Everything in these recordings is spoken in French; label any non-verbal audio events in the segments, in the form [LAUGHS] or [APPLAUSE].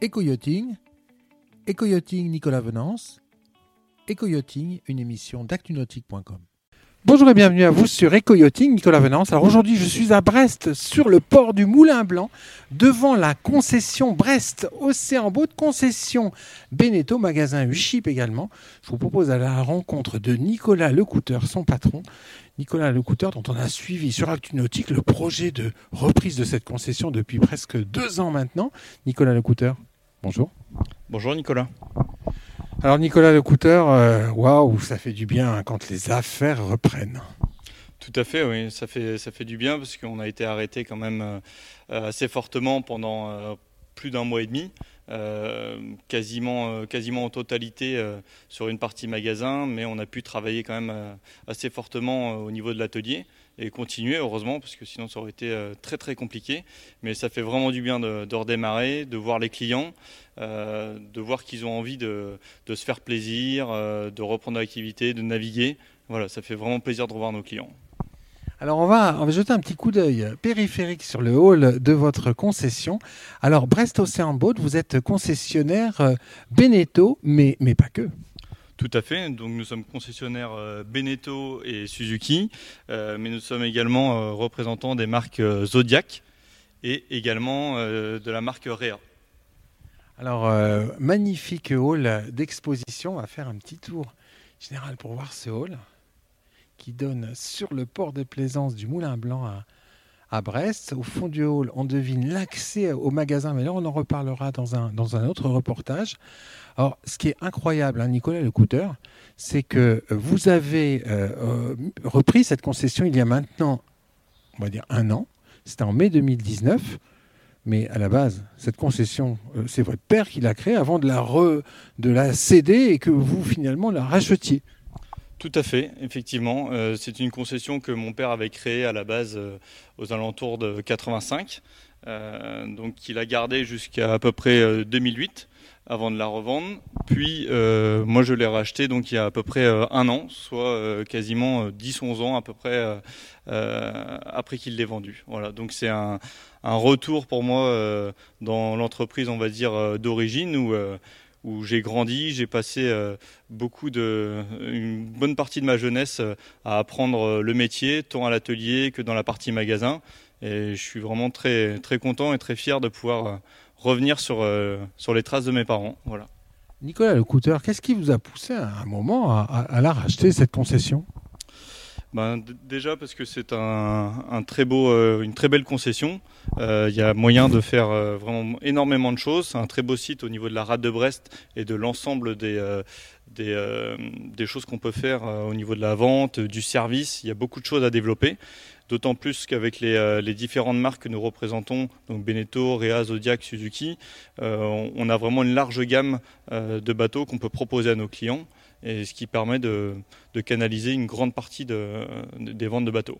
Éco-yachting, Nicolas Venance, Éco-yachting, une émission d'actunautique.com. Bonjour et bienvenue à vous sur Éco-yachting, Nicolas Venance. Alors aujourd'hui, je suis à Brest, sur le port du Moulin Blanc, devant la concession Brest Océan Boat, concession Beneteau, magasin Uchip également. Je vous propose à la rencontre de Nicolas Lecouteur, son patron. Nicolas Lecouteur, dont on a suivi sur ActuNautique le projet de reprise de cette concession depuis presque deux ans maintenant. Nicolas Lecouteur, bonjour. Bonjour Nicolas. Alors Nicolas Lecouteur, euh, waouh, ça fait du bien quand les affaires reprennent. Tout à fait, oui, ça fait, ça fait du bien parce qu'on a été arrêté quand même euh, assez fortement pendant euh, plus d'un mois et demi. Euh, quasiment, euh, quasiment en totalité euh, sur une partie magasin, mais on a pu travailler quand même assez fortement au niveau de l'atelier et continuer, heureusement, parce que sinon ça aurait été très très compliqué. Mais ça fait vraiment du bien de, redémarrer, de voir les clients, de voir qu'ils ont envie de, se faire plaisir, de reprendre l'activité, de naviguer. Voilà, ça fait vraiment plaisir de revoir nos clients. Alors on va, on va jeter un petit coup d'œil périphérique sur le hall de votre concession. Alors Brest Océan Boat, vous êtes concessionnaire euh, Beneteau, mais pas que. Tout à fait. Donc nous sommes concessionnaires euh, Beneteau et Suzuki, euh, mais nous sommes également représentants des marques Zodiac et également de la marque Rea. Alors magnifique hall d'exposition. On va faire un petit tour général pour voir ce hall qui donne sur le port de plaisance du Moulin Blanc à, Brest. Au fond du hall, on devine l'accès au magasin, mais là, on en reparlera dans un, dans un autre reportage. Alors, ce qui est incroyable, hein, Nicolas Lecouteur, c'est que vous avez euh, euh, repris cette concession il y a maintenant, on va dire, un an. C'était en mai 2019. Mais à la base, cette concession, euh, c'est votre père qui l'a créée avant de la, de la céder et que vous, finalement, la rachetiez. Tout à fait, effectivement. Euh, c'est une concession que mon père avait créée à la base euh, aux alentours de 85. Euh, donc il a gardé jusqu'à à peu près 2008 avant de la revendre. Puis moi je l'ai racheté donc il y a à peu près un an, soit quasiment 10-11 ans à peu près après qu'il l'ait vendu. Voilà, donc c'est un, un, retour pour moi dans l'entreprise on va dire d'origine où où j'ai grandi, j'ai passé euh, beaucoup de, une bonne partie de ma jeunesse euh, à apprendre euh, le métier, tant à l'atelier que dans la partie magasin. Et je suis vraiment très, très content et très fier de pouvoir revenir sur, sur les traces de mes parents. Voilà. Nicolas Lecouteur, qu'est-ce qui vous a poussé à un moment à, à la racheter, cette concession? Ben, Déjà parce que c'est euh, une très belle concession. Euh, il y a moyen de faire euh, vraiment énormément de choses. C'est un très beau site au niveau de la rade de Brest et de l'ensemble des, choses qu'on peut faire au niveau de la vente, du service. Il y a beaucoup de choses à développer. D'autant plus qu'avec les, les, différentes marques que nous représentons, donc Beneteau, Rea, Zodiac, Suzuki, on, a vraiment une large gamme de bateaux qu'on peut proposer à nos clients et ce qui permet de, canaliser une grande partie des ventes de bateaux.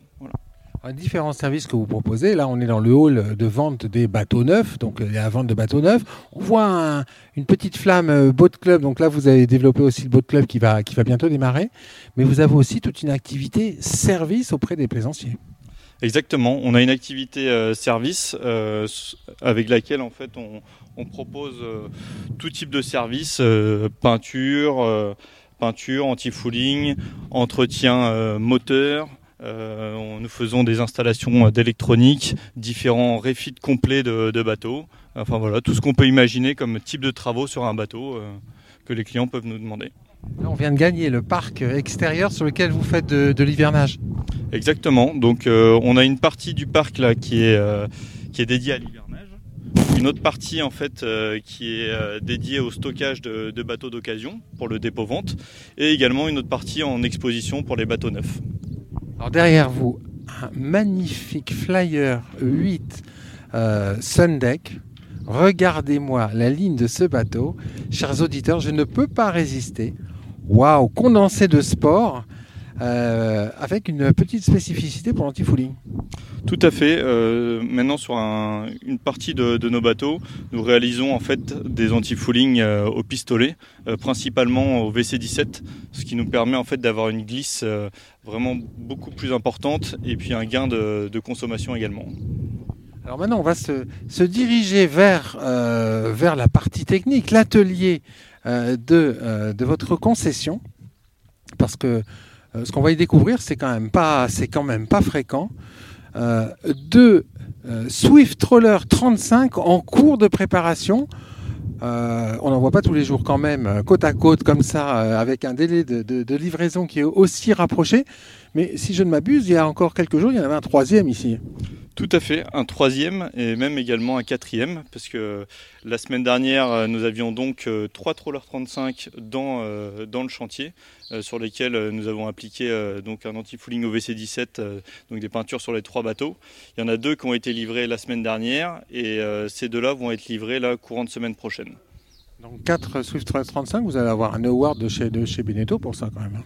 Un différents services que vous proposez, là on est dans le hall de vente des bateaux neufs, donc a la vente de bateaux neufs. On voit une petite flamme euh, Boat Club, donc là vous avez développé aussi le Boat Club qui va, qui va bientôt démarrer, mais vous avez aussi toute une activité service auprès des plaisanciers. Exactement, on a une activité euh, service euh, avec laquelle en fait on, propose tout type de service, peinture, peinture, anti-fouling, entretien euh, moteur. Euh, nous faisons des installations euh, d'électronique, différents refits complets de, bateaux. Enfin voilà, tout ce qu'on peut imaginer comme type de travaux sur un bateau que les clients peuvent nous demander. on vient de gagner le parc extérieur sur lequel vous faites de, l'hivernage. Exactement. Donc on a une partie du parc là qui est qui est dédiée à l'hivernage une autre partie en fait euh, qui est euh, dédiée au stockage de, bateaux d'occasion pour le dépôt vente et également une autre partie en exposition pour les bateaux neufs. Alors derrière vous, un magnifique flyer 8 euh, Sundeck. Regardez-moi la ligne de ce bateau. Chers auditeurs, je ne peux pas résister. Waouh, condensé de sport. Euh, avec une petite spécificité pour l'anti-fouling. Tout à fait. Euh, maintenant, sur une partie de, nos bateaux, nous réalisons en fait des anti-fouling euh, au pistolet, principalement au VC17, ce qui nous permet en fait d'avoir une glisse vraiment beaucoup plus importante et puis un gain de, consommation également. Alors maintenant, on va se, diriger vers, euh, vers la partie technique, l'atelier euh, de, euh, de, votre concession, parce que ce qu'on va y découvrir, c'est quand même pas, c'est quand même pas fréquent. deux Swift Roller 35 en cours de préparation. on n'en voit pas tous les jours quand même, côte à côte comme ça, avec un délai de, livraison qui est aussi rapproché. Mais si je ne m'abuse, il y a encore quelques jours, il y en avait un troisième ici. Tout à fait, un troisième et même également un quatrième, parce que la semaine dernière, nous avions donc euh, trois Troller 35 dans, euh, dans le chantier, euh, sur lesquels nous avons appliqué donc un anti-fouling OVC 17, donc des peintures sur les trois bateaux. Il y en a deux qui ont été livrés la semaine dernière, et ces deux-là vont être livrés la courante semaine prochaine. Donc 4 Swift 35, vous allez avoir un award de chez, de chez Beneteau pour ça quand même.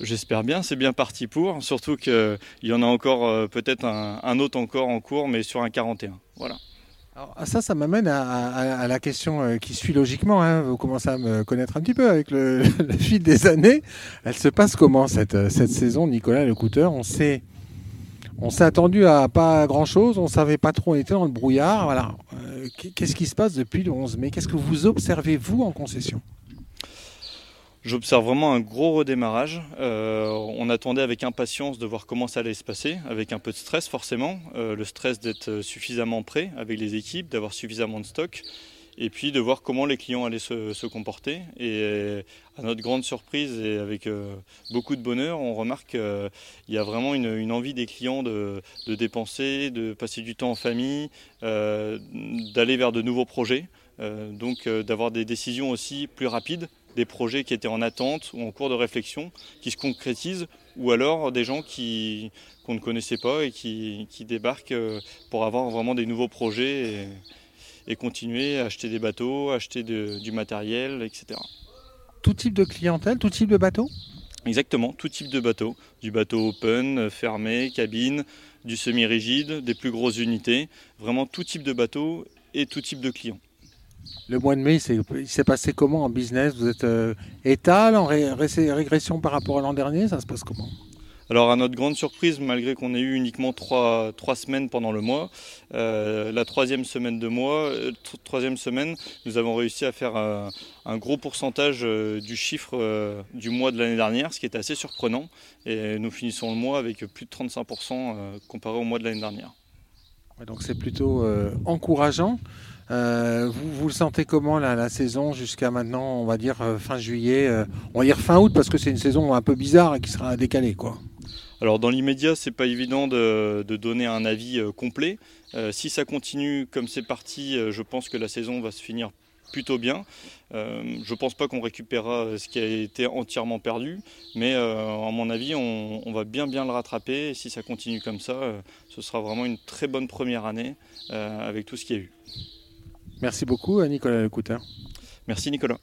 J'espère bien, c'est bien parti pour, surtout qu'il y en a encore euh, peut-être un, autre encore en cours, mais sur un 41. Voilà. Alors, ah, ça, ça m'amène à, la question euh, qui suit logiquement. Hein. Vous commencez à me connaître un petit peu avec le, [LAUGHS] fil des années. Elle se passe comment cette, cette saison, Nicolas Lecouteur On s'est on s'est attendu à pas grand chose, on savait pas trop, on était dans le brouillard. Voilà. Euh, qu'est-ce qui se passe depuis le 11 mai? Qu'est-ce que vous observez vous en concession? J'observe vraiment un gros redémarrage. Euh, on attendait avec impatience de voir comment ça allait se passer, avec un peu de stress forcément. Euh, le stress d'être suffisamment prêt avec les équipes, d'avoir suffisamment de stock, et puis de voir comment les clients allaient se, comporter. Et à notre grande surprise et avec euh, beaucoup de bonheur, on remarque qu'il y a vraiment une, envie des clients de, dépenser, de passer du temps en famille, d'aller vers de nouveaux projets. donc d'avoir des décisions aussi plus rapides des projets qui étaient en attente ou en cours de réflexion qui se concrétisent, ou alors des gens qui, qu'on ne connaissait pas et qui, débarquent euh, pour avoir vraiment des nouveaux projets et, continuer à acheter des bateaux, acheter du matériel, etc. Tout type de clientèle, tout type de bateau? Exactement, tout type de bateau. Du bateau open, fermé, cabine, du semi-rigide, des plus grosses unités. Vraiment tout type de bateau et tout type de clients. Le mois de mai, il s'est passé comment en business? Vous êtes euh, étal, en régression par rapport à l'an dernier? Ça se passe comment? Alors à notre grande surprise, malgré qu'on ait eu uniquement trois, semaines pendant le mois, euh, la troisième semaine de mois, euh, troisième semaine, nous avons réussi à faire un gros pourcentage du chiffre du mois de l'année dernière, ce qui est assez surprenant. Et nous finissons le mois avec plus de 35% comparé au mois de l'année dernière. donc c'est plutôt encourageant. Euh, vous, le sentez comment la saison jusqu'à maintenant, on va dire euh, fin juillet, euh, on va dire fin août parce que c'est une saison un peu bizarre et qui sera décalée quoi. Alors dans l'immédiat, c'est pas évident de, donner un avis complet. si ça continue comme c'est parti, je pense que la saison va se finir plutôt bien. je pense pas qu'on récupérera ce qui a été entièrement perdu, mais à mon avis, on, on, va bien bien le rattraper. Et si ça continue comme ça, ce sera vraiment une très bonne première année avec tout ce qu'il y a eu. Merci beaucoup, euh, Nicolas Coutin. Merci, Nicolas.